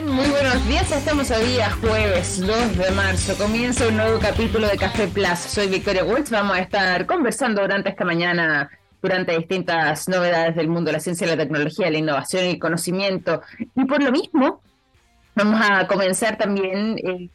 Muy buenos días, estamos hoy día jueves 2 de marzo. Comienza un nuevo capítulo de Café Plus. Soy Victoria Waltz. Vamos a estar conversando durante esta mañana durante distintas novedades del mundo, la ciencia, la tecnología, la innovación y el conocimiento. Y por lo mismo, vamos a comenzar también eh,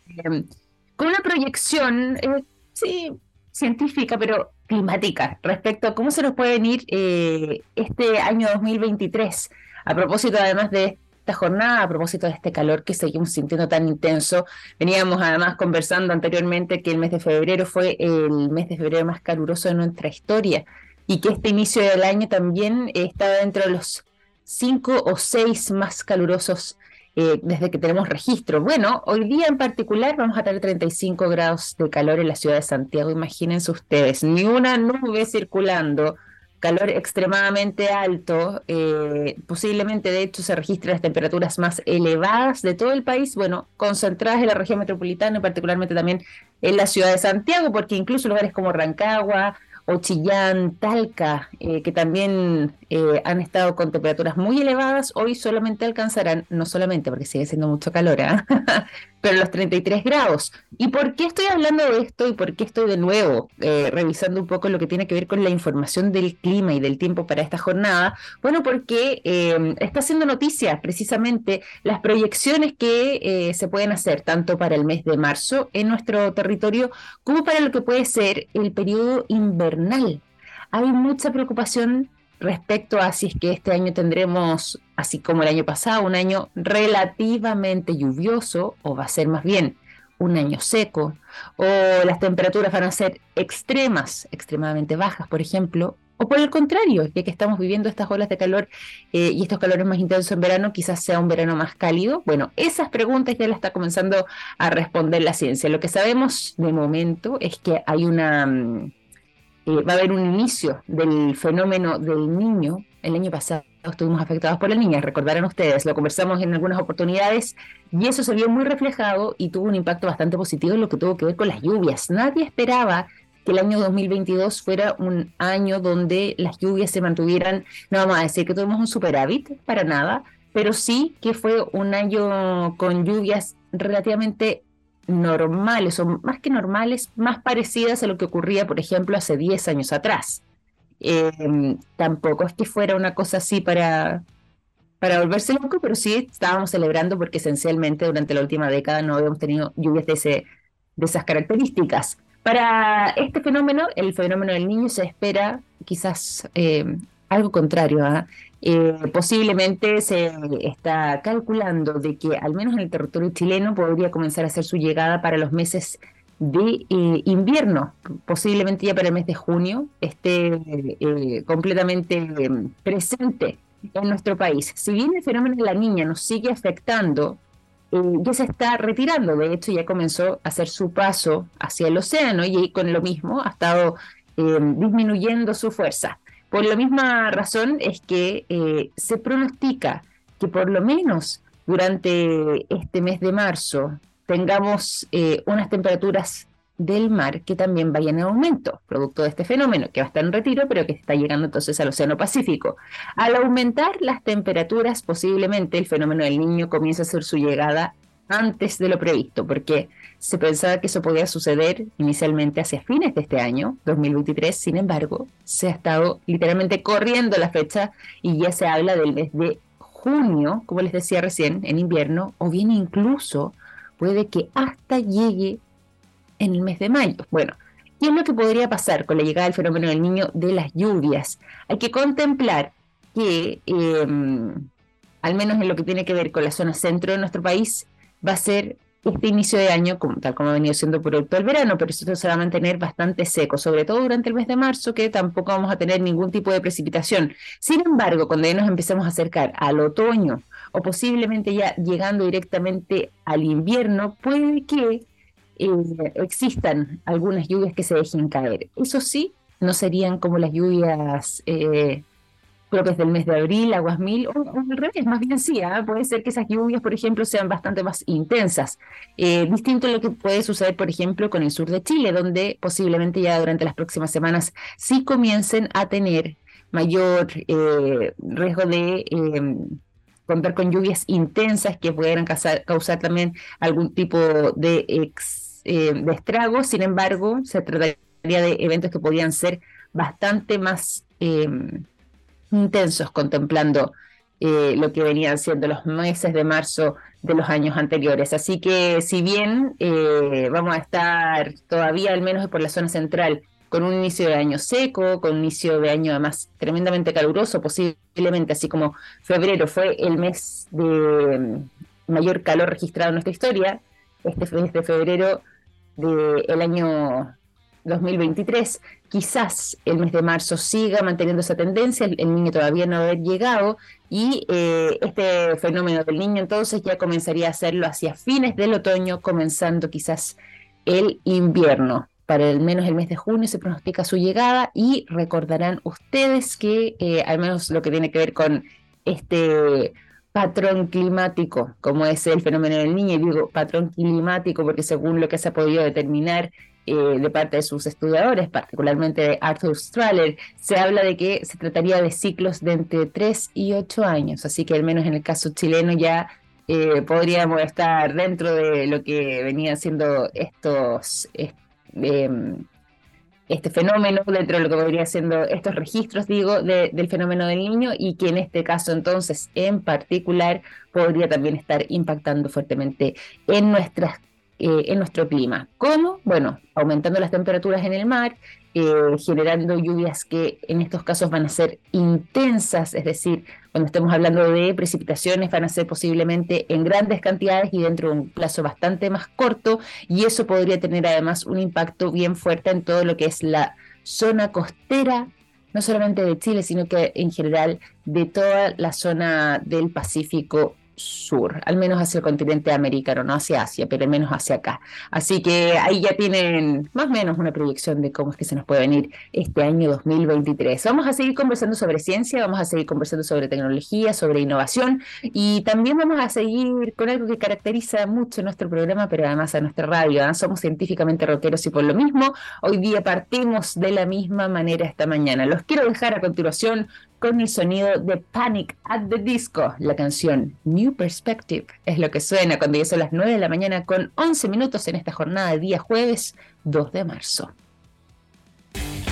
con una proyección, eh, sí, científica, pero climática, respecto a cómo se nos puede venir eh, este año 2023. A propósito, además de esta jornada, a propósito de este calor que seguimos sintiendo tan intenso. Veníamos además conversando anteriormente que el mes de febrero fue el mes de febrero más caluroso de nuestra historia y que este inicio del año también estaba dentro de los cinco o seis más calurosos eh, desde que tenemos registro. Bueno, hoy día en particular vamos a tener 35 grados de calor en la ciudad de Santiago, imagínense ustedes, ni una nube circulando calor extremadamente alto, eh, posiblemente de hecho se registran las temperaturas más elevadas de todo el país, bueno, concentradas en la región metropolitana y particularmente también en la ciudad de Santiago, porque incluso lugares como Rancagua, o Chillán, Talca, eh, que también eh, han estado con temperaturas muy elevadas, hoy solamente alcanzarán, no solamente porque sigue siendo mucho calor, ¿eh? pero los 33 grados. ¿Y por qué estoy hablando de esto y por qué estoy de nuevo revisando un poco lo que tiene que ver con la información del clima y del tiempo para esta jornada? Bueno, porque está haciendo noticia precisamente las proyecciones que se pueden hacer tanto para el mes de marzo en nuestro territorio como para lo que puede ser el periodo invernal hay mucha preocupación respecto a si es que este año tendremos, así como el año pasado, un año relativamente lluvioso o va a ser más bien un año seco o las temperaturas van a ser extremas, extremadamente bajas, por ejemplo, o por el contrario, ya que estamos viviendo estas olas de calor eh, y estos calores más intensos en verano, quizás sea un verano más cálido. Bueno, esas preguntas ya las está comenzando a responder la ciencia. Lo que sabemos de momento es que hay una mm, eh, va a haber un inicio del fenómeno del niño. El año pasado estuvimos afectados por la niña, recordarán ustedes, lo conversamos en algunas oportunidades y eso se vio muy reflejado y tuvo un impacto bastante positivo en lo que tuvo que ver con las lluvias. Nadie esperaba que el año 2022 fuera un año donde las lluvias se mantuvieran, no vamos a decir que tuvimos un superávit, para nada, pero sí que fue un año con lluvias relativamente normales, o más que normales, más parecidas a lo que ocurría, por ejemplo, hace 10 años atrás. Em, tampoco es que fuera una cosa así para, para volverse loco, pero sí estábamos celebrando porque esencialmente durante la última década no habíamos tenido lluvias de, ese, de esas características. Para este fenómeno, el fenómeno del niño, se espera quizás em, algo contrario. ¿ah? Eh, posiblemente se está calculando de que al menos en el territorio chileno podría comenzar a hacer su llegada para los meses de eh, invierno, posiblemente ya para el mes de junio, esté eh, completamente presente en nuestro país. Si bien el fenómeno de la niña nos sigue afectando, ya se está retirando, de hecho ya comenzó a hacer su paso hacia el océano y con lo mismo ha estado disminuyendo su fuerza. Por la misma razón es que eh, se pronostica que por lo menos durante este mes de marzo tengamos eh, unas temperaturas del mar que también vayan en aumento, producto de este fenómeno que va a estar en retiro, pero que está llegando entonces al Océano Pacífico. Al aumentar las temperaturas, posiblemente el fenómeno del niño comience a hacer su llegada antes de lo previsto, porque se pensaba que eso podía suceder inicialmente hacia fines de este año, 2023, sin embargo, se ha estado literalmente corriendo la fecha y ya se habla del mes de junio, como les decía recién, en invierno, o bien incluso puede que hasta llegue en el mes de mayo. Bueno, ¿qué es lo que podría pasar con la llegada del fenómeno del niño de las lluvias? Hay que contemplar que, em, al menos en lo que tiene que ver con la zona centro de nuestro país, va a ser este inicio de año, tal como ha venido siendo producto del verano, pero esto se va a mantener bastante seco, sobre todo durante el mes de marzo, que tampoco vamos a tener ningún tipo de precipitación. Sin embargo, cuando ya nos empecemos a acercar al otoño o posiblemente ya llegando directamente al invierno, puede que eh, existan algunas lluvias que se dejen caer. Eso sí, no serían como las lluvias eh, propias del mes de abril, aguas mil, o, al revés, más bien sí, ¿ah? puede ser que esas lluvias, por ejemplo, sean bastante más intensas. Eh, distinto a lo que puede suceder, por ejemplo, con el sur de Chile, donde posiblemente ya durante las próximas semanas sí comiencen a tener mayor eh, riesgo de em, contar con lluvias intensas que pudieran causar, también algún tipo de, eh, de estrago. Sin embargo, se trataría de eventos que podrían ser bastante más em, intensos, contemplando eh, lo que venían siendo los meses de marzo de los años anteriores. Así que si bien eh, vamos a estar todavía, al menos por la zona central, con un inicio de año seco, con un inicio de año además tremendamente caluroso, posiblemente así como febrero fue el mes de mm, mayor calor registrado en nuestra historia, este mes de febrero del año 2023, quizás el mes de marzo siga manteniendo esa tendencia, el, niño todavía no haber llegado y eh, este fenómeno del niño entonces ya comenzaría a hacerlo hacia fines del otoño, comenzando quizás el invierno. Para al menos el mes de junio se pronostica su llegada y recordarán ustedes que eh, al menos lo que tiene que ver con este patrón climático, como es el fenómeno del niño, y digo patrón climático porque según lo que se ha podido determinar eh, de parte de sus estudiadores, particularmente de Arthur Strahler, se habla de que se trataría de ciclos de entre 3 y 8 años, así que al menos en el caso chileno ya eh, podríamos estar dentro de lo que venían siendo estos... Em, este fenómeno, dentro de lo que podría siendo estos registros, digo, del fenómeno del niño y que en este caso entonces en particular podría también estar impactando fuertemente en nuestras eh, en nuestro clima. ¿Cómo? Bueno, aumentando las temperaturas en el mar, eh, generando lluvias que en estos casos van a ser intensas, es decir, cuando estemos hablando de precipitaciones van a ser posiblemente en grandes cantidades y dentro de un plazo bastante más corto, y eso podría tener además un impacto bien fuerte en todo lo que es la zona costera no solamente de Chile, sino que en general de toda la zona del Pacífico sur, al menos hacia el continente americano, no hacia Asia, pero al menos hacia acá. Así que ahí ya tienen más o menos una proyección de cómo es que se nos puede venir este año 2023. Vamos a seguir conversando sobre ciencia, vamos a seguir conversando sobre tecnología, sobre innovación y también vamos a seguir con algo que caracteriza mucho nuestro programa, pero además a nuestra radio. ¿ah? Somos científicamente rockeros y por lo mismo, hoy día partimos de la misma manera esta mañana. Los quiero dejar a continuación con el sonido de Panic at the Disco. La canción New Perspective es lo que suena cuando ya son las 9 de la mañana con 11 minutos en esta jornada de día jueves 2 de marzo.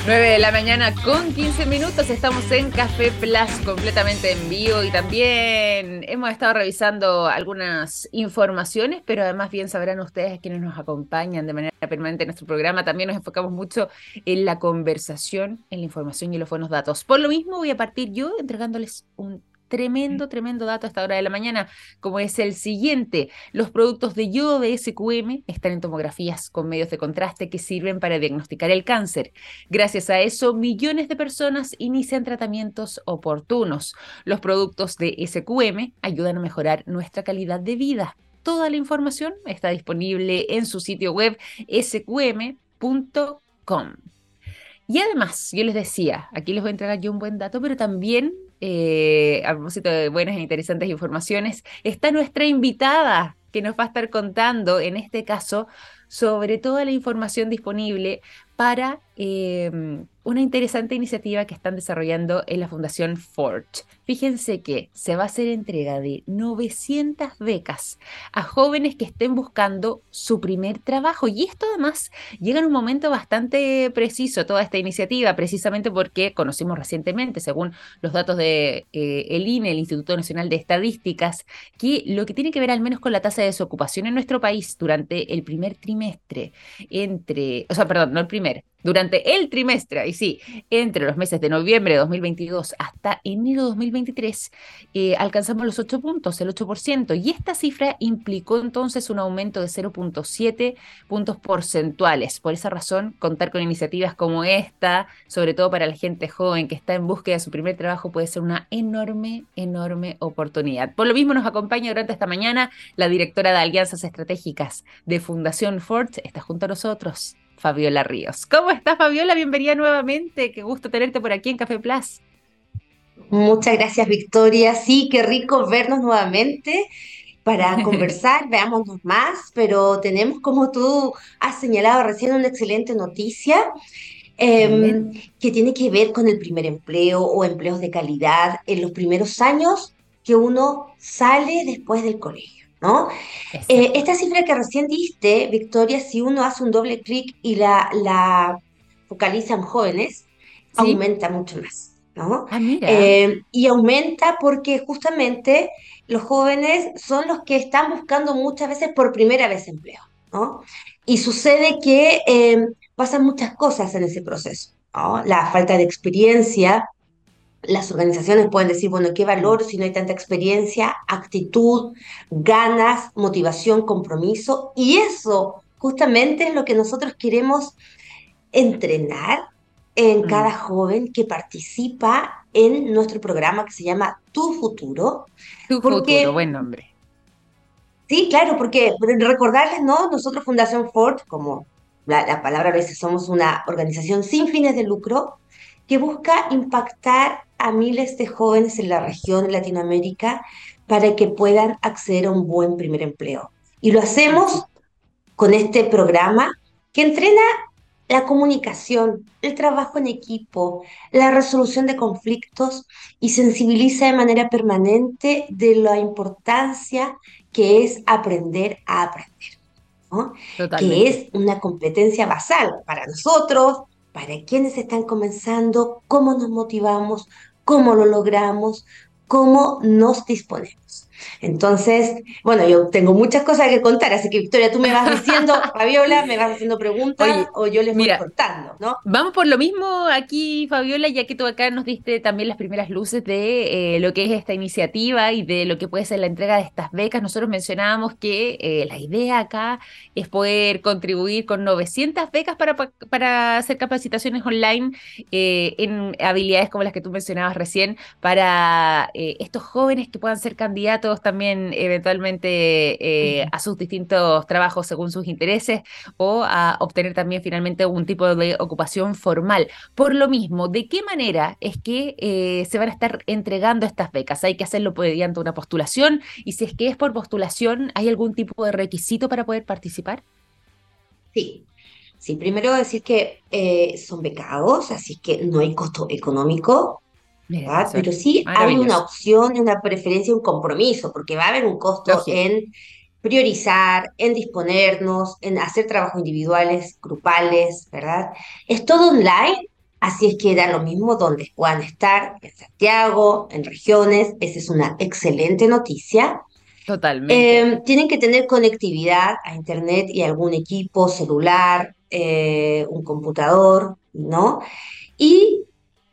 9 de la mañana con 15 minutos, estamos en Café Plus completamente en vivo y también hemos estado revisando algunas informaciones, pero además bien sabrán ustedes quienes nos acompañan de manera permanente en nuestro programa, también nos enfocamos mucho en la conversación, en la información y los buenos datos. Por lo mismo voy a partir yo entregándoles un tremendo, tremendo dato a esta hora de la mañana, como es el siguiente. Los productos de yodo de SQM están en tomografías con medios de contraste que sirven para diagnosticar el cáncer. Gracias a eso, millones de personas inician tratamientos oportunos. Los productos de SQM ayudan a mejorar nuestra calidad de vida. Toda la información está disponible en su sitio web sqm.com. Y además, yo les decía, aquí les voy a entregar yo un buen dato, pero también eh, a propósito de buenas e interesantes informaciones, está nuestra invitada que nos va a estar contando, en este caso, sobre toda la información disponible para em, una interesante iniciativa que están desarrollando en la Fundación Forge. Fíjense que se va a hacer entrega de 900 becas a jóvenes que estén buscando su primer trabajo. Y esto además llega en un momento bastante preciso, toda esta iniciativa, precisamente porque conocimos recientemente, según los datos de eh, el INE, el Instituto Nacional de Estadísticas, que lo que tiene que ver al menos con la tasa de desocupación en nuestro país durante el primer trimestre, entre, o sea, perdón, no el primer, durante el trimestre, y sí, entre los meses de noviembre de 2022 hasta enero de 2023, eh, alcanzamos los 8 puntos, el 8%, y esta cifra implicó entonces un aumento de 0.7 puntos porcentuales. Por esa razón, contar con iniciativas como esta, sobre todo para la gente joven que está en búsqueda de su primer trabajo, puede ser una enorme, enorme oportunidad. Por lo mismo, nos acompaña durante esta mañana la directora de Alianzas Estratégicas de Fundación Ford, está junto a nosotros. Fabiola Ríos. ¿Cómo estás, Fabiola? Bienvenida nuevamente. Qué gusto tenerte por aquí en Café Plus. Muchas gracias, Victoria. Sí, qué rico vernos nuevamente para conversar, veámonos más, pero tenemos, como tú has señalado recién, una excelente noticia em, que tiene que ver con el primer empleo o empleos de calidad en los primeros años que uno sale después del colegio, ¿no? Eh, esta cifra que recién diste, Victoria, si uno hace un doble clic y la, la focaliza en jóvenes, aumenta mucho más, ¿no? Ah, mira. Eh, y aumenta porque justamente los jóvenes son los que están buscando muchas veces por primera vez empleo, ¿no? Y sucede que eh, pasan muchas cosas en ese proceso, ¿no? La falta de experiencia, las organizaciones pueden decir, bueno, ¿qué valor si no hay tanta experiencia? Actitud, ganas, motivación, compromiso. Y eso justamente es lo que nosotros queremos entrenar en mm. cada joven que participa en nuestro programa que se llama Tu Futuro. Tu Futuro, buen nombre. Sí, claro, porque recordarles, ¿no? Nosotros Fundación Ford, como la, la palabra lo dice, somos una organización sin fines de lucro que busca impactar a miles de jóvenes en la región, de Latinoamérica, para que puedan acceder a un buen primer empleo. Y lo hacemos con este programa que entrena la comunicación, el trabajo en equipo, la resolución de conflictos y sensibiliza de manera permanente de la importancia que es aprender a aprender, ¿no? que es una competencia basal para nosotros, para quienes están comenzando, cómo nos motivamos, cómo lo logramos, cómo nos disponemos. Entonces, bueno, yo tengo muchas cosas que contar, así que Victoria, tú me vas diciendo, Fabiola, me vas haciendo preguntas o yo les voy contando, ¿no? Vamos por lo mismo aquí, Fabiola, ya que tú acá nos diste también las primeras luces de eh, lo que es esta iniciativa y de lo que puede ser la entrega de estas becas. Nosotros mencionábamos que eh, la idea acá es poder contribuir con 900 becas para, para hacer capacitaciones online eh, en habilidades como las que tú mencionabas recién, para estos jóvenes que puedan ser candidatos también eventualmente eh, a sus distintos trabajos según sus intereses o a obtener también finalmente algún tipo de ocupación formal. Por lo mismo, ¿de qué manera es que eh, se van a estar entregando estas becas? ¿Hay que hacerlo mediante una postulación? Y si es que es por postulación, ¿hay algún tipo de requisito para poder participar? Sí, Sí, primero decir que eh, son becados, así que no hay costo económico. Pero sí hay una opción, una preferencia, un compromiso, porque va a haber un costo en priorizar, en disponernos, en hacer trabajos individuales, grupales, ¿verdad? Es todo online, así es que da lo mismo donde puedan estar, en Santiago, en regiones, esa es una excelente noticia. Totalmente. Em, tienen que tener conectividad a Internet y algún equipo celular, eh, un computador, ¿no? Y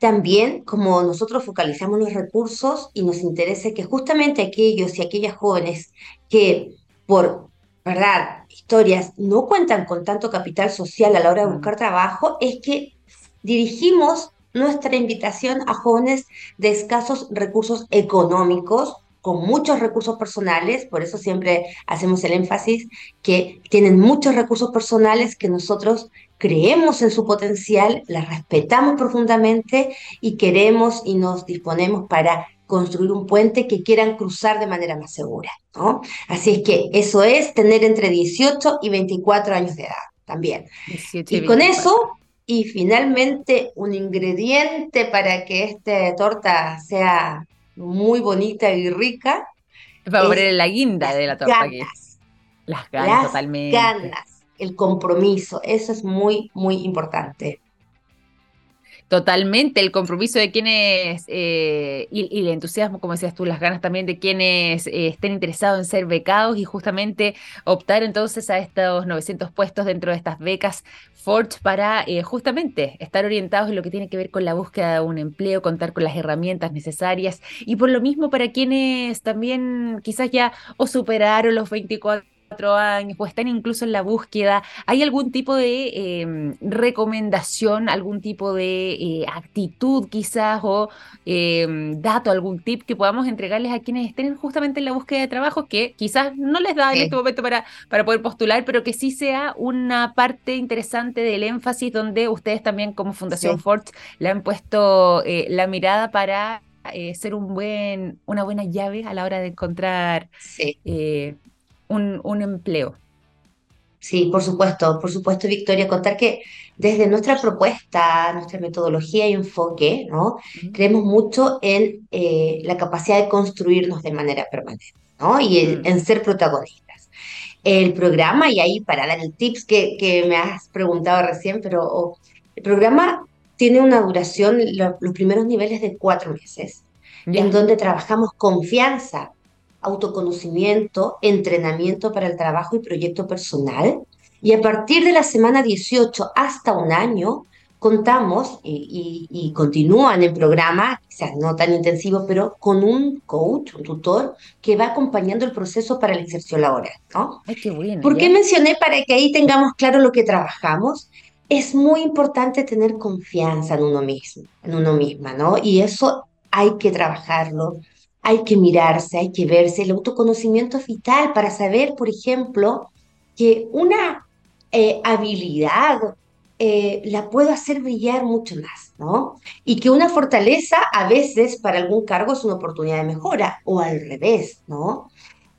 también, como nosotros focalizamos los recursos y nos interesa que justamente aquellos y aquellas jóvenes que por, ¿verdad?, historias no cuentan con tanto capital social a la hora de buscar trabajo, es que dirigimos nuestra invitación a jóvenes de escasos recursos económicos con muchos recursos personales, por eso siempre hacemos el énfasis que tienen muchos recursos personales que nosotros creemos en su potencial, la respetamos profundamente y queremos y nos disponemos para construir un puente que quieran cruzar de manera más segura. ¿no? Así es que eso es tener entre 18 y 24 años de edad también. Y, con eso, y finalmente un ingrediente para que esta torta sea muy bonita y rica. Para poner la guinda de la torta. Las ganas, las totalmente. ganas, el compromiso, eso es muy, muy importante. Totalmente, el compromiso de quienes, eh, y, el entusiasmo, como decías tú, las ganas también de quienes eh, estén interesados en ser becados y justamente optar entonces a estos 900 puestos dentro de estas becas Forge para eh, justamente estar orientados en lo que tiene que ver con la búsqueda de un empleo, contar con las herramientas necesarias y por lo mismo para quienes también quizás ya o superaron los 24 años o están incluso en la búsqueda, ¿hay algún tipo de em, recomendación, algún tipo de eh, actitud quizás o em, dato, algún tip que podamos entregarles a quienes estén justamente en la búsqueda de trabajo que quizás no les da en este momento para, para poder postular, pero que sí sea una parte interesante del énfasis donde ustedes también como Fundación Ford le han puesto eh, la mirada para eh, ser un buen, una buena llave a la hora de encontrar un, empleo. Sí, por supuesto, por supuesto, Victoria, contar que desde nuestra propuesta, nuestra metodología y enfoque, ¿no? Creemos mucho en eh, la capacidad de construirnos de manera permanente, ¿no? Y en, en ser protagonistas. El programa, y ahí para dar el tips que, que me has preguntado recién, pero oh, el programa tiene una duración, lo- los primeros niveles de cuatro meses, en donde trabajamos confianza, autoconocimiento, entrenamiento para el trabajo y proyecto personal. Y a partir de la semana 18 hasta un año, contamos y, y- y continúan el programa, quizás no tan intensivo, pero con un coach, un tutor, que va acompañando el proceso para la inserción laboral, ¿no? Ay, qué buena, ¿Por qué mencioné para que ahí tengamos claro lo que trabajamos? Es muy importante tener confianza en uno mismo, en uno misma, ¿no? Y eso hay que trabajarlo, hay que mirarse, hay que verse. El autoconocimiento es vital para saber, por ejemplo, que una eh, habilidad eh, la puedo hacer brillar mucho más, ¿no? Y que una fortaleza a veces para algún cargo es una oportunidad de mejora o al revés, ¿no?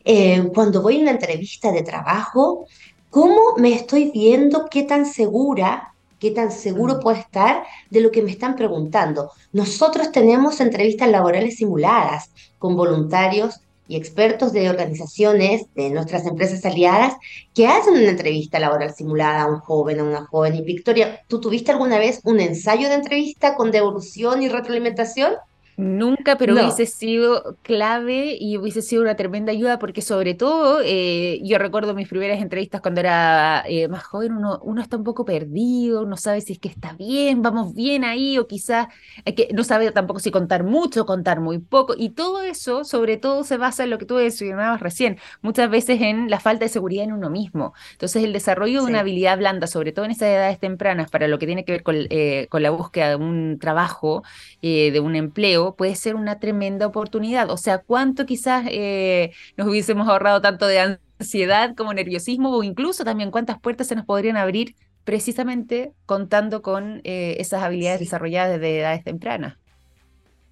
eh, cuando voy a una entrevista de trabajo, ¿cómo me estoy viendo? ¿Qué tan segura, qué tan seguro Mm. puedo estar de lo que me están preguntando? Nosotros tenemos entrevistas laborales simuladas con voluntarios y expertos de organizaciones de nuestras empresas aliadas que hacen una entrevista laboral simulada a un joven, a una joven. Y Victoria, ¿tú tuviste alguna vez un ensayo de entrevista con devolución y retroalimentación? Nunca, pero hubiese sido clave y hubiese sido una tremenda ayuda porque sobre todo eh, yo recuerdo mis primeras entrevistas cuando era eh, más joven, uno, uno está un poco perdido, no sabe si es que está bien, vamos bien ahí o quizás que, no sabe tampoco si contar mucho, contar muy poco y todo eso sobre todo se basa en lo que tú mencionabas recién, muchas veces en la falta de seguridad en uno mismo. Entonces el desarrollo de una habilidad blanda, sobre todo en esas edades tempranas, para lo que tiene que ver con, eh, con la búsqueda de un trabajo eh, de un empleo puede ser una tremenda oportunidad. O sea, cuánto quizás eh, nos hubiésemos ahorrado tanto de ansiedad como nerviosismo o incluso también cuántas puertas se nos podrían abrir precisamente contando con eh, esas habilidades sí. desarrolladas desde edades tempranas.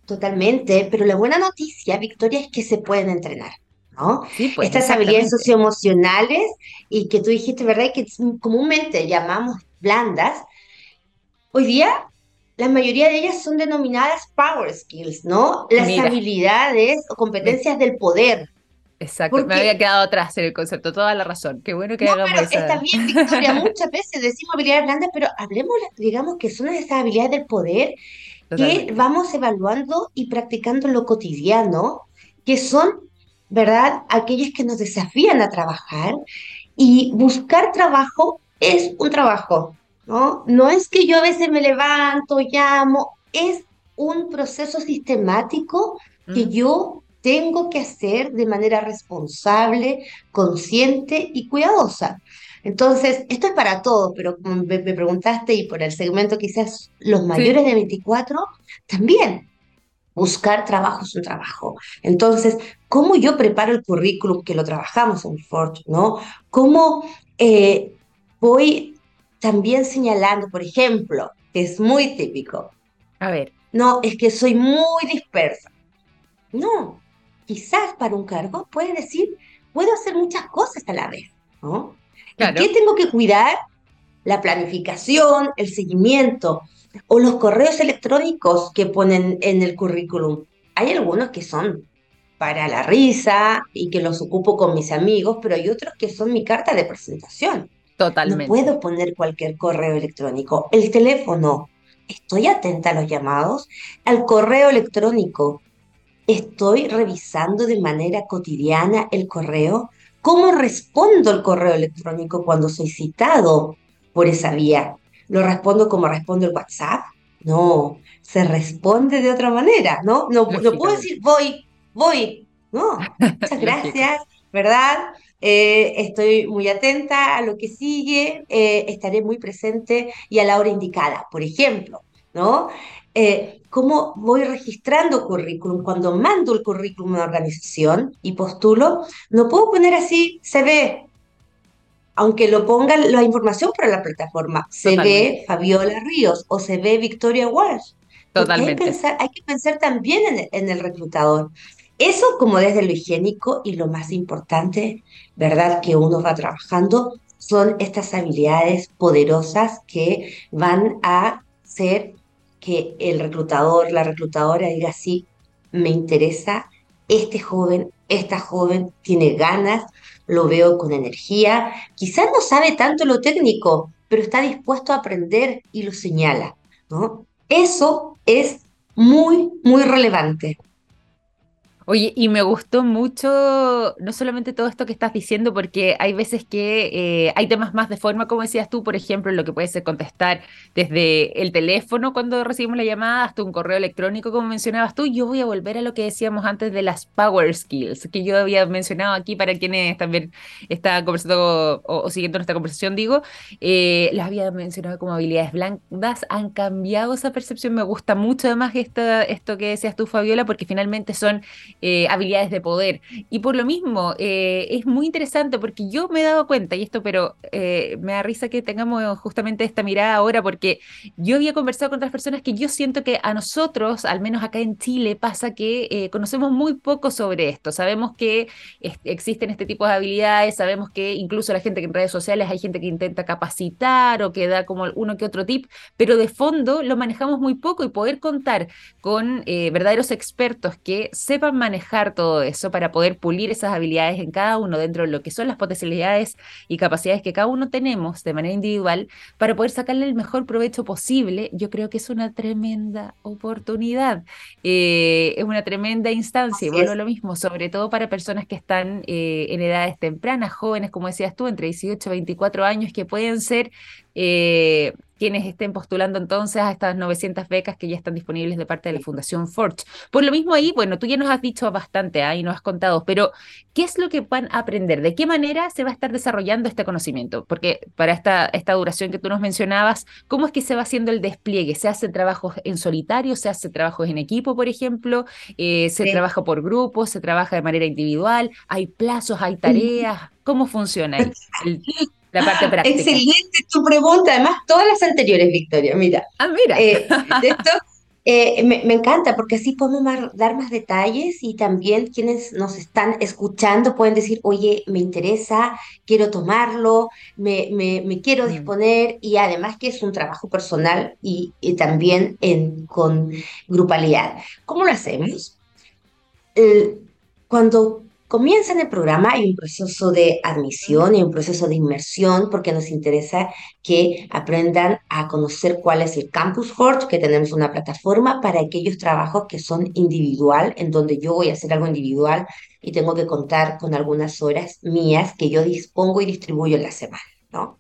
Totalmente, pero la buena noticia, Victoria, es que se pueden entrenar, ¿no? Sí, pues Estas habilidades socioemocionales y que tú dijiste, ¿verdad? Que comúnmente llamamos blandas, hoy día la mayoría de ellas son denominadas power skills, ¿no? Las Mira, habilidades o competencias del poder, exacto, me había porque quedado atrás en el concepto, toda la razón. Qué bueno que No, hagamos pero está esa. bien, Victoria. Muchas veces decimos habilidades blandas, pero hablemos, digamos, que son esas habilidades del poder que Totalmente. vamos evaluando y practicando en lo cotidiano, que son, ¿verdad?, aquellas que nos desafían a trabajar. Y buscar trabajo es un trabajo, ¿no? No es que yo a veces me levanto, llamo, es un proceso sistemático que yo tengo que hacer de manera responsable, consciente y cuidadosa. Entonces, esto es para todos, pero como me, me preguntaste y por el segmento quizás los Sí, mayores de 24, también buscar trabajo es un trabajo. Entonces, ¿cómo yo preparo el currículum que lo trabajamos en Ford, ¿no? ¿Cómo eh, voy también señalando, por ejemplo, que es muy típico, a ver, no, es que soy muy dispersa. No, quizás para un cargo puedes decir, puedo hacer muchas cosas a la vez, ¿no? ¿Y qué claro, tengo que cuidar? La planificación, el seguimiento o los correos electrónicos que ponen en el currículum. Hay algunos que son para la risa y que los ocupo con mis amigos, pero hay otros que son mi carta de presentación. No totalmente. puedo poner cualquier correo electrónico. El teléfono, estoy atenta a los llamados. Al correo electrónico, estoy revisando de manera cotidiana el correo. ¿Cómo respondo el correo electrónico cuando soy citado por esa vía? ¿Lo respondo como respondo el WhatsApp? No, se responde de otra manera, ¿no? No, no puedo decir voy, voy. No, muchas gracias, ¿verdad? Eh, estoy muy atenta a lo que sigue, eh, estaré muy presente y a la hora indicada, por ejemplo, ¿no? Eh, ¿cómo voy registrando currículum? Cuando mando el currículum a una organización y postulo, no puedo poner así, se ve, aunque lo ponga la información para la plataforma, se ve Fabiola Ríos o se ve Victoria Walsh, hay, totalmente. pensar, hay que pensar también en en el reclutador. Eso como desde lo higiénico y lo más importante, ¿verdad? Que uno va trabajando son estas habilidades poderosas que van a ser que el reclutador, la reclutadora diga, sí, me interesa, este joven, esta joven tiene ganas, lo veo con energía, quizás no sabe tanto lo técnico, pero está dispuesto a aprender y lo señala, ¿no? Eso es muy, muy relevante. Oye, y me gustó mucho, no solamente todo esto que estás diciendo, porque hay veces que eh, hay temas más de forma, como decías tú, por ejemplo, lo que puede ser contestar desde el teléfono cuando recibimos la llamada hasta un correo electrónico, como mencionabas tú. Yo voy a volver a lo que decíamos antes de las power skills, que yo había mencionado aquí para quienes también están conversando o, siguiendo nuestra conversación, digo, eh, las había mencionado como habilidades blandas, han cambiado esa percepción, me gusta mucho además esto, esto que decías tú, Fabiola, porque finalmente son eh, habilidades de poder. Y por lo mismo, eh, es muy interesante porque yo me he dado cuenta, y esto, pero eh, me da risa que tengamos justamente esta mirada ahora, porque yo había conversado con otras personas que yo siento que a nosotros, al menos acá en Chile, pasa que conocemos muy poco sobre esto. Sabemos que existen este tipo de habilidades, sabemos que incluso la gente en redes sociales hay gente que intenta capacitar o que da como uno que otro tip, pero de fondo lo manejamos muy poco y poder contar con verdaderos expertos que sepan manejar manejar todo eso para poder pulir esas habilidades en cada uno dentro de lo que son las potencialidades y capacidades que cada uno tenemos de manera individual para poder sacarle el mejor provecho posible, yo creo que es una tremenda oportunidad, eh, es una tremenda instancia. Y bueno, lo mismo, sobre todo para personas que están eh, en edades tempranas, jóvenes, como decías tú, entre 18 y 24 años, que pueden ser eh, quienes estén postulando entonces a estas 900 becas que ya están disponibles de parte de la Fundación Forge. Por lo mismo ahí, bueno, tú ya nos has dicho bastante ahí nos has contado, pero ¿qué es lo que van a aprender? ¿De qué manera se va a estar desarrollando este conocimiento? Porque para esta, esta duración que tú nos mencionabas, ¿cómo es que se va haciendo el despliegue? ¿Se hace trabajos en solitario? ¿Se hace trabajos en equipo, por ejemplo? Eh, ¿Se trabaja por grupos? ¿Se trabaja de manera individual? ¿Hay plazos? ¿Hay tareas? ¿Cómo funciona el, la parte práctica. Excelente tu pregunta, además todas las anteriores, Victoria, mira. Ah, mira. Eh, esto eh, me, encanta porque así podemos dar más detalles y también quienes nos están escuchando pueden decir, oye, me interesa, quiero tomarlo, me, me, quiero mm. disponer y además que es un trabajo personal y, también en, con grupalidad. ¿Cómo lo hacemos? cuando Comienza en el programa, hay un proceso de admisión y un proceso de inmersión porque nos interesa que aprendan a conocer cuál es el Campus Forge, que tenemos una plataforma para aquellos trabajos que son individual, en donde yo voy a hacer algo individual y tengo que contar con algunas horas mías que yo dispongo y distribuyo en la semana, ¿no?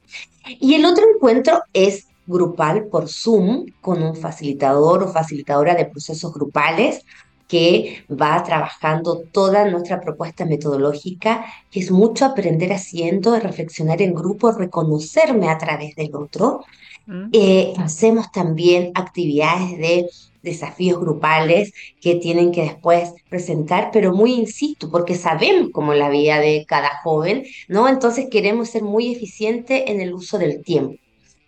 Y el otro encuentro es grupal por Zoom con un facilitador o facilitadora de procesos grupales que va trabajando toda nuestra propuesta metodológica, que es mucho aprender haciendo, reflexionar en grupo, reconocerme a través del otro. Mm. Eh, hacemos también actividades de desafíos grupales que tienen que después presentar, pero muy insisto, porque sabemos cómo la vida de cada joven, ¿no? Entonces queremos ser muy eficientes en el uso del tiempo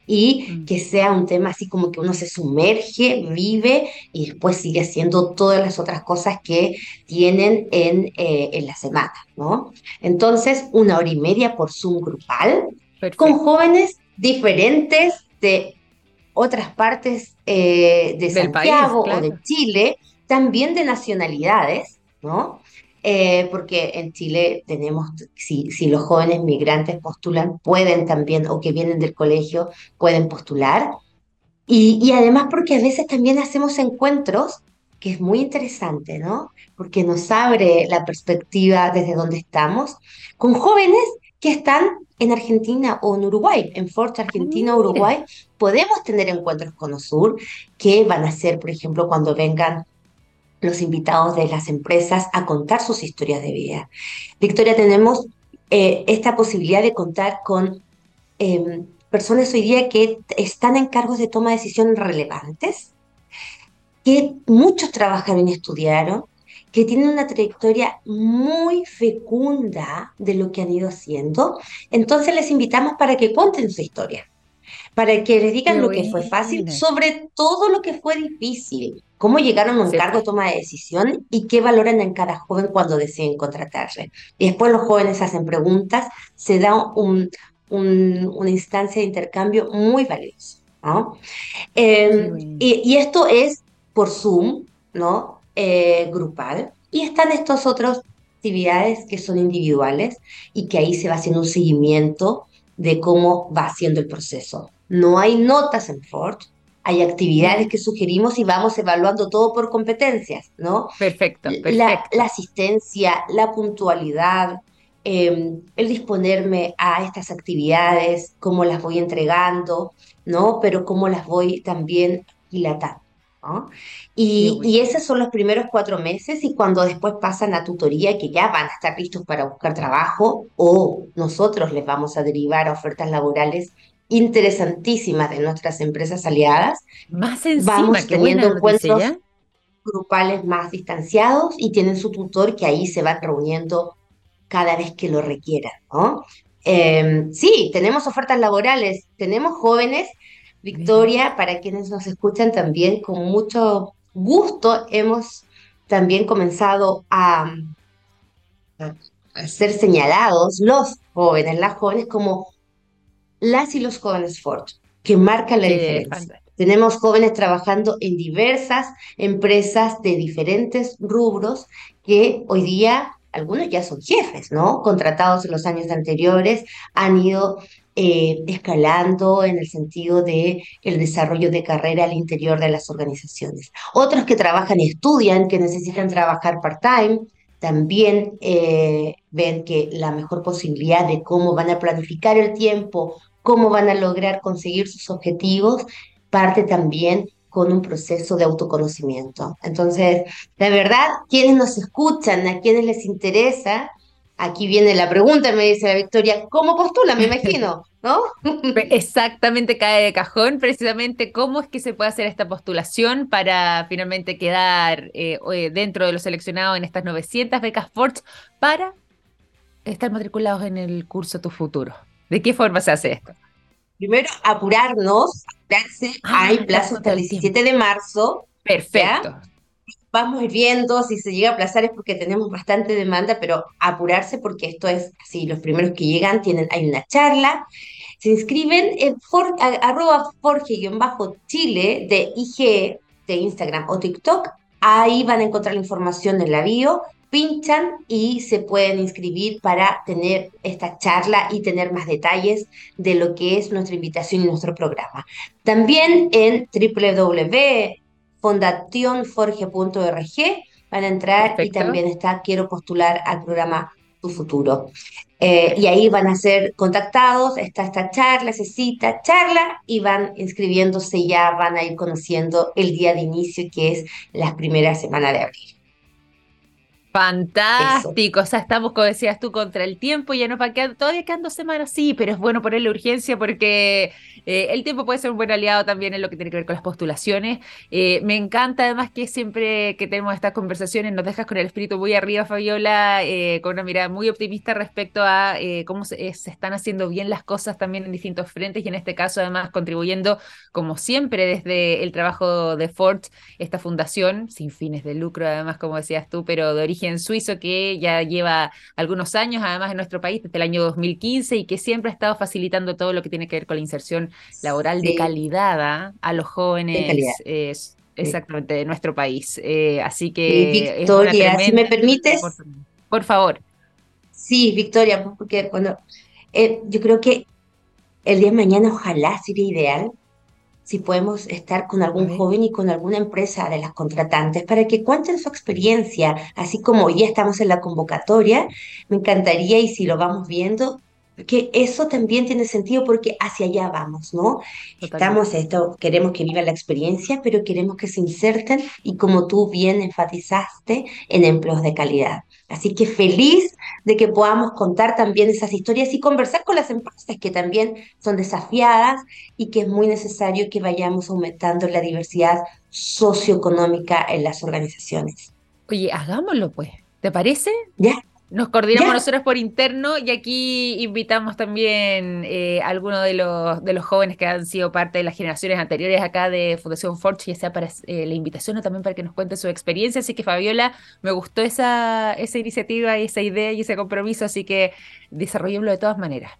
y que sea un tema así como que uno se sumerge, vive y después sigue haciendo todas las otras cosas que tienen en, eh, en la semana, ¿no? Entonces, una hora y media por Zoom grupal con jóvenes diferentes de otras partes eh, de Santiago o de Chile, también de nacionalidades, ¿no? Eh, porque en Chile tenemos, si, si los jóvenes migrantes postulan, pueden también, o que vienen del colegio, pueden postular. Y, y además porque a veces también hacemos encuentros, que es muy interesante, ¿no? Porque nos abre la perspectiva desde donde estamos, con jóvenes que están en Argentina o en Uruguay, en Forte Argentina, Uruguay, podemos tener encuentros con OSUR que van a ser, por ejemplo, cuando vengan los invitados de las empresas a contar sus historias de vida. Victoria, tenemos eh, esta posibilidad de contar con em, personas hoy día que están en cargos de toma de decisiones relevantes, que muchos trabajaron y estudiaron, que tienen una trayectoria muy fecunda de lo que han ido haciendo. Entonces les invitamos para que cuenten su historia para que les digan lo que fue fácil, sobre todo lo que fue difícil, cómo llegaron a un cargo de toma de decisión y qué valoran en cada joven cuando deciden contratarse. Y después los jóvenes hacen preguntas, se da un, una instancia de intercambio muy valiosa. ¿no? Em, y, esto es por Zoom, ¿no? Eh, grupal. Y están estas otras actividades que son individuales y que ahí se va haciendo un seguimiento de cómo va haciendo el proceso. No hay notas en Ford, hay actividades que sugerimos y vamos evaluando todo por competencias, ¿no? Perfecto, perfecto. La, asistencia, la puntualidad, em, el disponerme a estas actividades, cómo las voy entregando, ¿no? Pero cómo las voy también dilatando. ¿no? Y, y, esos son los primeros cuatro meses y cuando después pasan a tutoría, que ya van a estar listos para buscar trabajo o nosotros les vamos a derivar a ofertas laborales interesantísimas de nuestras empresas aliadas. Más encima, Vamos teniendo encuentros grupales más distanciados y tienen su tutor que ahí se van reuniendo cada vez que lo requieran, ¿no? Em, sí, tenemos ofertas laborales, tenemos jóvenes. Victoria, para quienes nos escuchan también, con mucho gusto hemos también comenzado a, a ser señalados los jóvenes, las jóvenes, como las y los jóvenes Ford, que marcan la diferencia. Tenemos jóvenes trabajando en diversas empresas de diferentes rubros que hoy día algunos ya son jefes, ¿no? Contratados en los años anteriores, han ido eh, escalando en el sentido de el desarrollo de carrera al interior de las organizaciones. Otros que trabajan y estudian, que necesitan trabajar part-time, también eh, ven que la mejor posibilidad de cómo van a planificar el tiempo, cómo van a lograr conseguir sus objetivos, parte también con un proceso de autoconocimiento. Entonces, la verdad, quienes nos escuchan, a quienes les interesa, aquí viene la pregunta, me dice la Victoria, ¿cómo postula? Me imagino, ¿no? Exactamente, cae de cajón, precisamente cómo es que se puede hacer esta postulación para finalmente quedar eh, eh, dentro de los seleccionados en estas 900 becas Ford para estar matriculados en el curso Tu Futuro. ¿De qué forma se hace esto? Primero, apurarnos, apurarse. Ah, hay plazo hasta el 17 de marzo. Perfecto. Vamos viendo si se llega a aplazar es porque tenemos bastante demanda, pero apurarse porque esto es así, los primeros que llegan tienen, hay una charla, se inscriben en for, arroba forge-chile de IG, de Instagram o TikTok, ahí van a encontrar la información en la bio, pinchan y se pueden inscribir para tener esta charla y tener más detalles de lo que es nuestra invitación y nuestro programa. También en www.fondacionforge.org van a entrar y también está Quiero postular al programa Tu Futuro. Eh, y ahí van a ser contactados, está esta charla, se cita, charla, y van inscribiéndose, ya van a ir conociendo el día de inicio, que es la primera semana de abril. Fantástico, o sea, estamos, como decías tú, contra el tiempo, ya no para quedar, todavía quedan dos semanas, sí, pero es bueno ponerle urgencia porque eh, el tiempo puede ser un buen aliado también en lo que tiene que ver con las postulaciones. Eh, me encanta además que siempre que tenemos estas conversaciones nos dejas con el espíritu muy arriba, Fabiola, eh, con una mirada muy optimista respecto a cómo se, están haciendo bien las cosas también en distintos frentes y en este caso además contribuyendo, como siempre, desde el trabajo de Ford, esta fundación, sin fines de lucro además, como decías tú, pero de origen en suizo que ya lleva algunos años, además en nuestro país, desde el año 2015, y que siempre ha estado facilitando todo lo que tiene que ver con la inserción laboral de calidad ¿ah? a los jóvenes. exactamente, de nuestro país. Eh, así que. Victoria, si me permites. Por, favor. Sí, Victoria, porque cuando. Eh, yo creo que el día de mañana ojalá sería ideal si podemos estar con algún joven y con alguna empresa de las contratantes para que cuenten su experiencia, así como ya estamos en la convocatoria, me encantaría y si lo vamos viendo, que eso también tiene sentido porque hacia allá vamos, ¿no? Estamos esto, queremos que vivan la experiencia, pero queremos que se inserten y como tú bien enfatizaste, en empleos de calidad. Así que feliz de que podamos contar también esas historias y conversar con las empresas que también son desafiadas y que es muy necesario que vayamos aumentando la diversidad socioeconómica en las organizaciones. Oye, hagámoslo pues. ¿Te parece? Ya. Nos coordinamos nosotros por interno y aquí invitamos también eh, a algunos de los, de los jóvenes que han sido parte de las generaciones anteriores acá de Fundación Forge, ya sea para eh, la invitación o también para que nos cuente su experiencia. Así que Fabiola, me gustó esa, esa iniciativa y esa idea y ese compromiso, así que desarrollémoslo de todas maneras.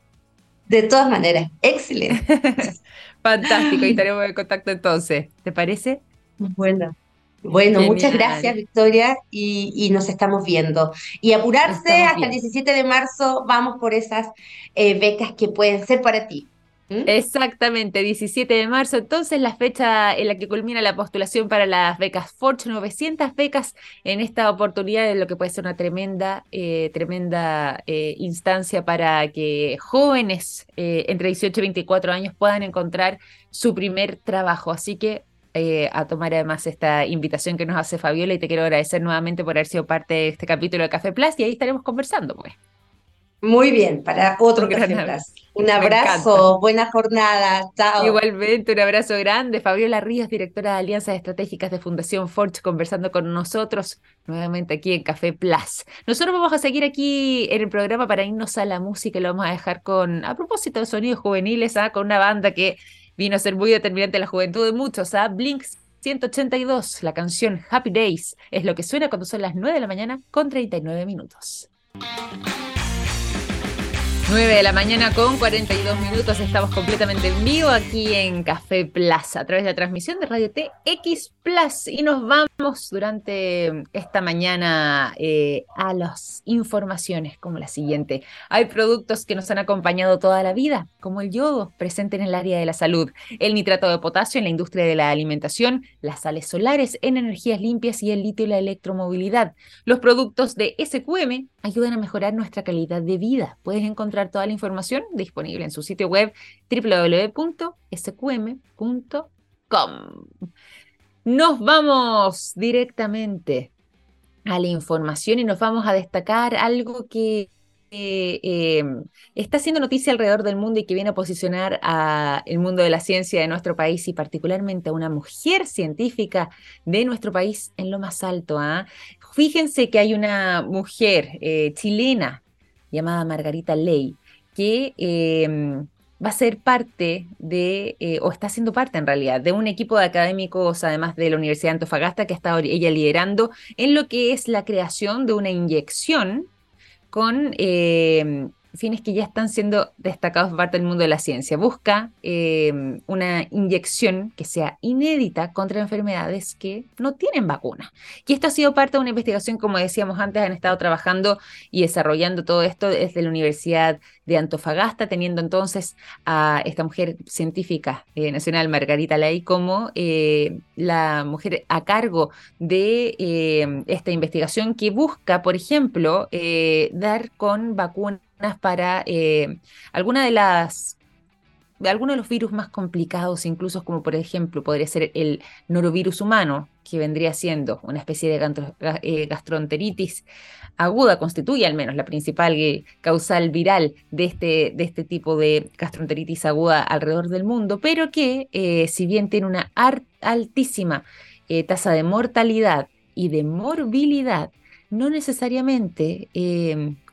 De todas maneras, excelente. Fantástico, y estaremos en contacto entonces. ¿Te parece? Bueno. Bueno, muchas gracias Victoria y, nos estamos viendo. Y apurarse hasta el 17 de marzo, vamos por esas eh, becas que pueden ser para ti. ¿Mm? Exactamente, 17 de marzo, entonces la fecha en la que culmina la postulación para las becas Fortune, 900 becas en esta oportunidad de lo que puede ser una tremenda, eh, tremenda eh, instancia para que jóvenes entre 18 y 24 años puedan encontrar su primer trabajo. Así que eh, a tomar además esta invitación que nos hace Fabiola y te quiero agradecer nuevamente por haber sido parte de este capítulo de Café Plus y ahí estaremos conversando, pues. Muy bien, para otro Café Plus. Un abrazo, buena jornada, chao. Igualmente, un abrazo grande. Fabiola Ríos, directora de Alianzas Estratégicas de Fundación Forge, conversando con nosotros nuevamente aquí en Café Plus. Nosotros vamos a seguir aquí en el programa para irnos a la música y lo vamos a dejar con, a propósito de sonidos juveniles, ¿ah? con una banda que vino a ser muy determinante la juventud de muchos. ¿ah? Blink 182, la canción Happy Days, es lo que suena cuando son las 9 de la mañana con 39 minutos. 9 de la mañana con 42 minutos, estamos completamente en vivo aquí en Café Plaza a través de la transmisión de Radio TX Plus y nos vamos durante esta mañana eh, a las informaciones como la siguiente. Hay productos que nos han acompañado toda la vida, como el yodo presente en el área de la salud, el nitrato de potasio en la industria de la alimentación, las sales solares en energías limpias y el litio y la electromovilidad. Los productos de SQM ayudan a mejorar nuestra calidad de vida. Puedes encontrar toda la información disponible en su sitio web www.sqm.com. Nos vamos directamente a la información y nos vamos a destacar algo que em, está haciendo noticia alrededor del mundo y que viene a posicionar a el mundo de la ciencia de nuestro país y particularmente a una mujer científica de nuestro país en lo más alto. ¿ah? Fíjense que hay una mujer eh, chilena llamada Margarita Ley que em, va a ser parte de, eh, o está siendo parte en realidad, de un equipo de académicos, además de la Universidad de Antofagasta, que ha estado ella liderando en lo que es la creación de una inyección con em, fines que ya están siendo destacados por parte del mundo de la ciencia. Busca em, una inyección que sea inédita contra enfermedades que no tienen vacuna. Y esto ha sido parte de una investigación, como decíamos antes, han estado trabajando y desarrollando todo esto desde la Universidad de Antofagasta, teniendo entonces a esta mujer científica eh, nacional, Margarita Ley, como eh, la mujer a cargo de em, esta investigación que busca, por ejemplo, eh, dar con vacunas para eh, alguna de las algunos de los virus más complicados, incluso como por ejemplo podría ser el norovirus humano, que vendría siendo una especie de eh, gastroenteritis aguda, constituye al menos la principal causal viral de este, de este tipo de gastroenteritis aguda alrededor del mundo, pero que eh, si bien tiene una altísima tasa de mortalidad y de morbilidad, no necesariamente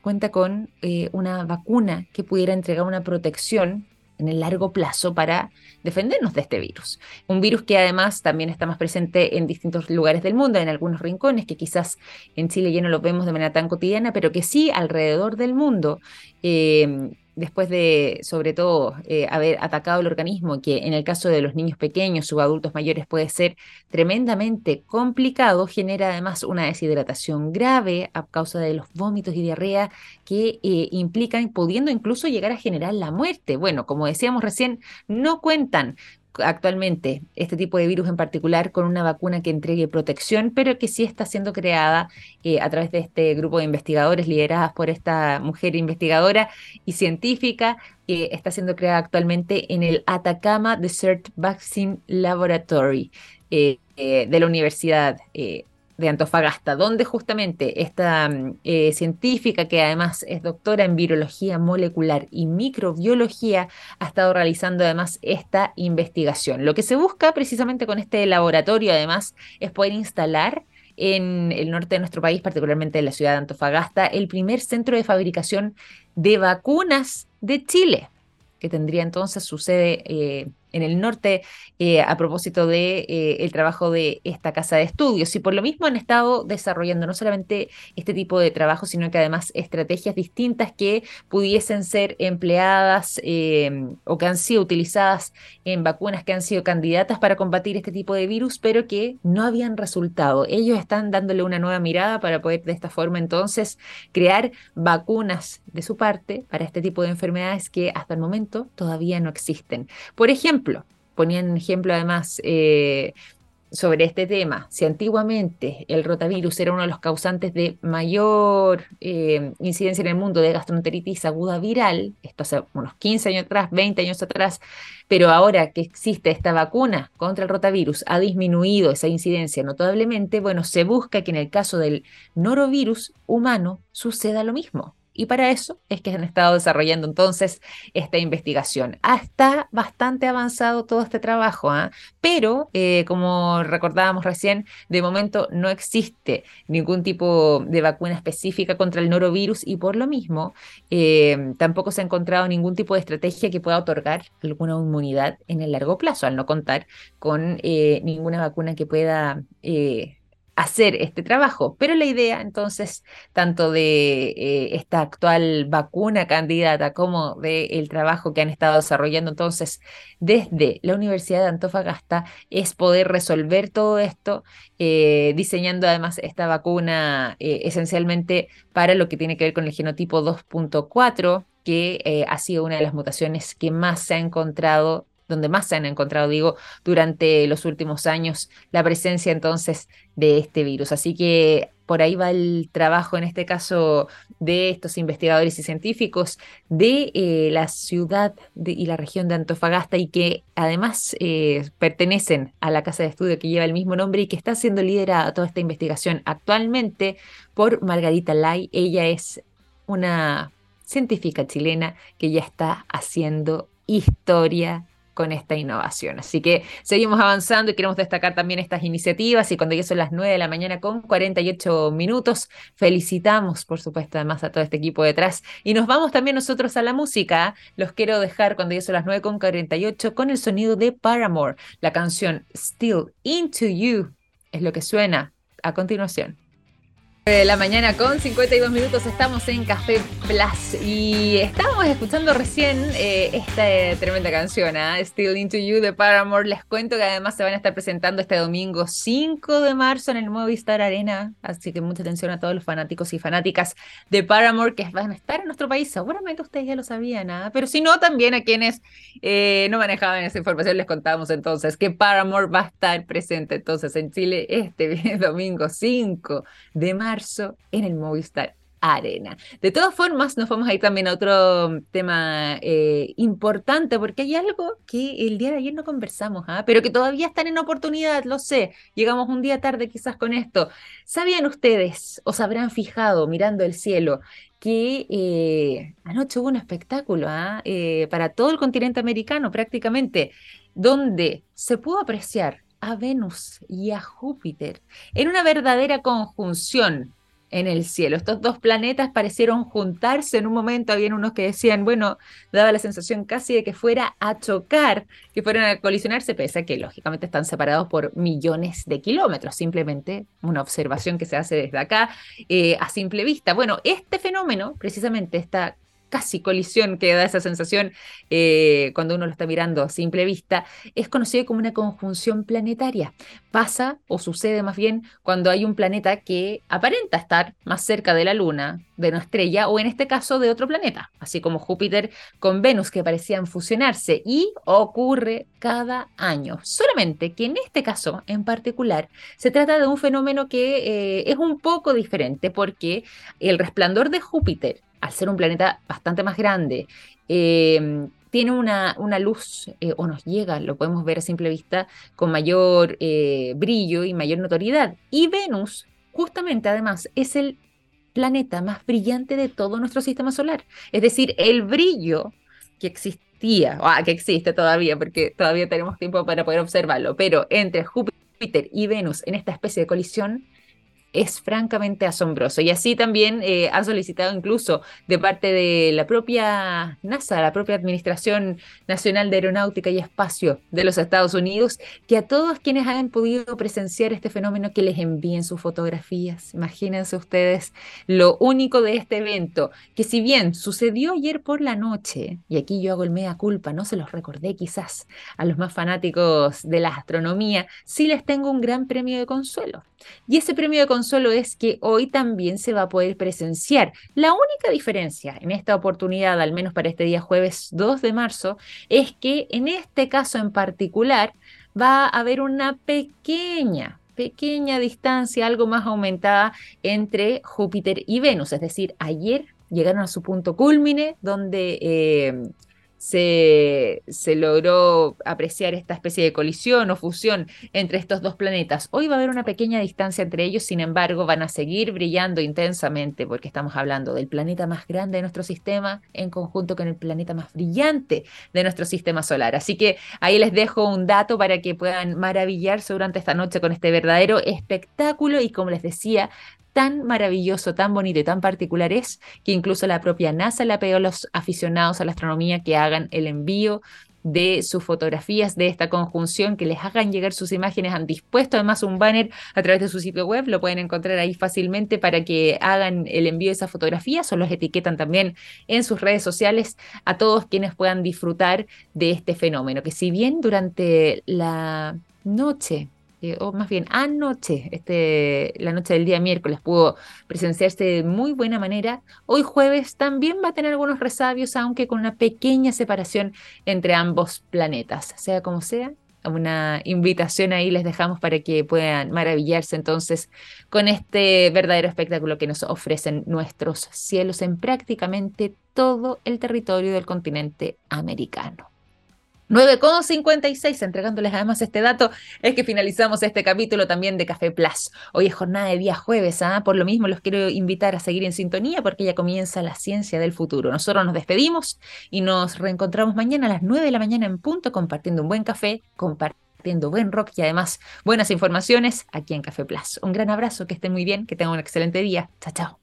cuenta con eh, una vacuna que pudiera entregar una protección en el largo plazo para defendernos de este virus. Un virus que además también está más presente en distintos lugares del mundo, en algunos rincones que quizás en Chile ya no lo vemos de manera tan cotidiana, pero que sí alrededor del mundo eh, después de, sobre todo, eh, haber atacado el organismo, que en el caso de los niños pequeños o adultos mayores puede ser tremendamente complicado, genera además una deshidratación grave a causa de los vómitos y diarrea que eh, implican, pudiendo incluso llegar a generar la muerte. Bueno, como decíamos recién, no cuentan actualmente este tipo de virus en particular con una vacuna que entregue protección, pero que sí está siendo creada eh, a través de este grupo de investigadores lideradas por esta mujer investigadora y científica que está siendo creada actualmente en el Atacama Desert Vaccine Laboratory eh, eh, de la Universidad de Antofagasta, donde justamente esta mm, eh, científica, que además es doctora en virología molecular y microbiología, ha estado realizando además esta investigación. Lo que se busca precisamente con este laboratorio, además, es poder instalar en el norte de nuestro país, particularmente en la ciudad de Antofagasta, el primer centro de fabricación de vacunas de Chile, que tendría entonces su sede eh, en el norte eh, a propósito de eh, el trabajo de esta casa de estudios. Y por lo mismo han estado desarrollando no solamente este tipo de trabajo sino que además estrategias distintas que pudiesen ser empleadas em, o que han sido utilizadas en vacunas que han sido candidatas para combatir este tipo de virus pero que no habían resultado. Ellos están dándole una nueva mirada para poder de esta forma entonces crear vacunas de su parte para este tipo de enfermedades que hasta el momento todavía no existen. Por ejemplo ponían un ejemplo además eh, sobre este tema, si antiguamente el rotavirus era uno de los causantes de mayor eh, incidencia en el mundo de gastroenteritis aguda viral, esto hace unos 15 años atrás, 20 años atrás, pero ahora que existe esta vacuna contra el rotavirus, ha disminuido esa incidencia notablemente, bueno, se busca que en el caso del norovirus humano suceda lo mismo. Y para eso es que han estado desarrollando entonces esta investigación. Está bastante avanzado todo este trabajo, ¿ah? pero eh, como recordábamos recién, de momento no existe ningún tipo de vacuna específica contra el norovirus y por lo mismo eh, tampoco se ha encontrado ningún tipo de estrategia que pueda otorgar alguna inmunidad en el largo plazo, al no contar con eh, ninguna vacuna que pueda hacer este trabajo. Pero la idea entonces, tanto de eh, esta actual vacuna candidata como del trabajo que han estado desarrollando entonces desde la Universidad de Antofagasta, es poder resolver todo esto, eh, diseñando además esta vacuna eh, esencialmente para lo que tiene que ver con el genotipo 2.4 que ha sido una de las mutaciones que más se ha encontrado donde más se han encontrado, digo, durante los últimos años, la presencia entonces de este virus. Así que por ahí va el trabajo, en este caso, de estos investigadores y científicos de eh, la ciudad y la región de Antofagasta y que además eh, pertenecen a la casa de estudio que lleva el mismo nombre y que está siendo liderada toda esta investigación actualmente por Margarita Lai. Ella es una científica chilena que ya está haciendo historia con esta innovación. Así que seguimos avanzando y queremos destacar también estas iniciativas y cuando ya son las 9 de la mañana con 48 minutos, felicitamos por supuesto además a todo este equipo detrás y nos vamos también nosotros a la música. Los quiero dejar cuando ya son las 9 con 48 con el sonido de Paramore, la canción Still Into You es lo que suena a continuación. La mañana con 52 minutos estamos en Café Plus y estábamos escuchando recién eh, esta tremenda canción, ¿eh? Still Into You de Paramore. Les cuento que además se van a estar presentando este domingo 5 de marzo en el Movistar Arena, así que mucha atención a todos los fanáticos y fanáticas de Paramore que van a estar en nuestro país. Seguramente ustedes ya lo sabían, ¿eh? pero si no, también a quienes eh, no manejaban esa información les contamos entonces que Paramore va a estar presente entonces en Chile este domingo 5 de marzo en el Movistar Arena. De todas formas, nos vamos a ir también a otro tema eh, importante, porque hay algo que el día de ayer no conversamos, ¿ah? pero que todavía están en oportunidad, lo sé. Llegamos un día tarde quizás con esto. ¿Sabían ustedes o se habrán fijado mirando el cielo que eh, anoche hubo un espectáculo ¿ah? eh, para todo el continente americano prácticamente, donde se pudo apreciar a Venus y a Júpiter en una verdadera conjunción en el cielo. Estos dos planetas parecieron juntarse en un momento, habían unos que decían, bueno, daba la sensación casi de que fuera a chocar, que fueran a colisionarse, pese a que lógicamente están separados por millones de kilómetros, simplemente una observación que se hace desde acá eh, a simple vista. Bueno, este fenómeno, precisamente esta casi colisión que da esa sensación eh, cuando uno lo está mirando a simple vista, es conocido como una conjunción planetaria. Pasa o sucede más bien cuando hay un planeta que aparenta estar más cerca de la Luna, de una estrella, o en este caso de otro planeta, así como Júpiter con Venus que parecían fusionarse y ocurre cada año. Solamente que en este caso en particular se trata de un fenómeno que eh, es un poco diferente porque el resplandor de Júpiter al ser un planeta bastante más grande, em, tiene una, una luz, eh, o nos llega, lo podemos ver a simple vista, con mayor eh, brillo y mayor notoriedad. Y Venus, justamente además, es el planeta más brillante de todo nuestro sistema solar. Es decir, el brillo que existía, ah, que existe todavía, porque todavía tenemos tiempo para poder observarlo, pero entre Júpiter y Venus en esta especie de colisión es francamente asombroso. Y así también eh, ha solicitado incluso de parte de la propia NASA, la propia Administración Nacional de Aeronáutica y Espacio de los Estados Unidos, que a todos quienes hayan podido presenciar este fenómeno que les envíen sus fotografías. Imagínense ustedes lo único de este evento, que si bien sucedió ayer por la noche, y aquí yo hago el mea culpa, no se los recordé quizás a los más fanáticos de la astronomía, sí les tengo un gran premio de consuelo. Y ese premio de consuelo es que hoy también se va a poder presenciar. La única diferencia en esta oportunidad, al menos para este día jueves 2 de marzo, es que en este caso en particular va a haber una pequeña, pequeña distancia, algo más aumentada entre Júpiter y Venus. Es decir, ayer llegaron a su punto culmine, donde eh, se, se, logró apreciar esta especie de colisión o fusión entre estos dos planetas. Hoy va a haber una pequeña distancia entre ellos, sin embargo, van a seguir brillando intensamente porque estamos hablando del planeta más grande de nuestro sistema en conjunto con el planeta más brillante de nuestro sistema solar. Así que ahí les dejo un dato para que puedan maravillarse durante esta noche con este verdadero espectáculo y como les decía, tan maravilloso, tan bonito y tan particular es que incluso la propia NASA le ha a los aficionados a la astronomía que hagan el envío de sus fotografías de esta conjunción, que les hagan llegar sus imágenes. Han dispuesto además un banner a través de su sitio web, lo pueden encontrar ahí fácilmente para que hagan el envío de esas fotografías o los etiquetan también en sus redes sociales a todos quienes puedan disfrutar de este fenómeno, que si bien durante la noche o más bien anoche, este, la noche del día miércoles, pudo presenciarse de muy buena manera. Hoy jueves también va a tener algunos resabios, aunque con una pequeña separación entre ambos planetas. Sea como sea, una invitación ahí les dejamos para que puedan maravillarse entonces con este verdadero espectáculo que nos ofrecen nuestros cielos en prácticamente todo el territorio del continente americano. 9,56, entregándoles además este dato, es que finalizamos este capítulo también de Café Plus. Hoy es jornada de día jueves, ¿ah? por lo mismo los quiero invitar a seguir en sintonía porque ya comienza la ciencia del futuro. Nosotros nos despedimos y nos reencontramos mañana a las 9 de la mañana en punto compartiendo un buen café, compartiendo buen rock y además buenas informaciones aquí en Café Plus. Un gran abrazo, que estén muy bien, que tengan un excelente día. Chao, chao.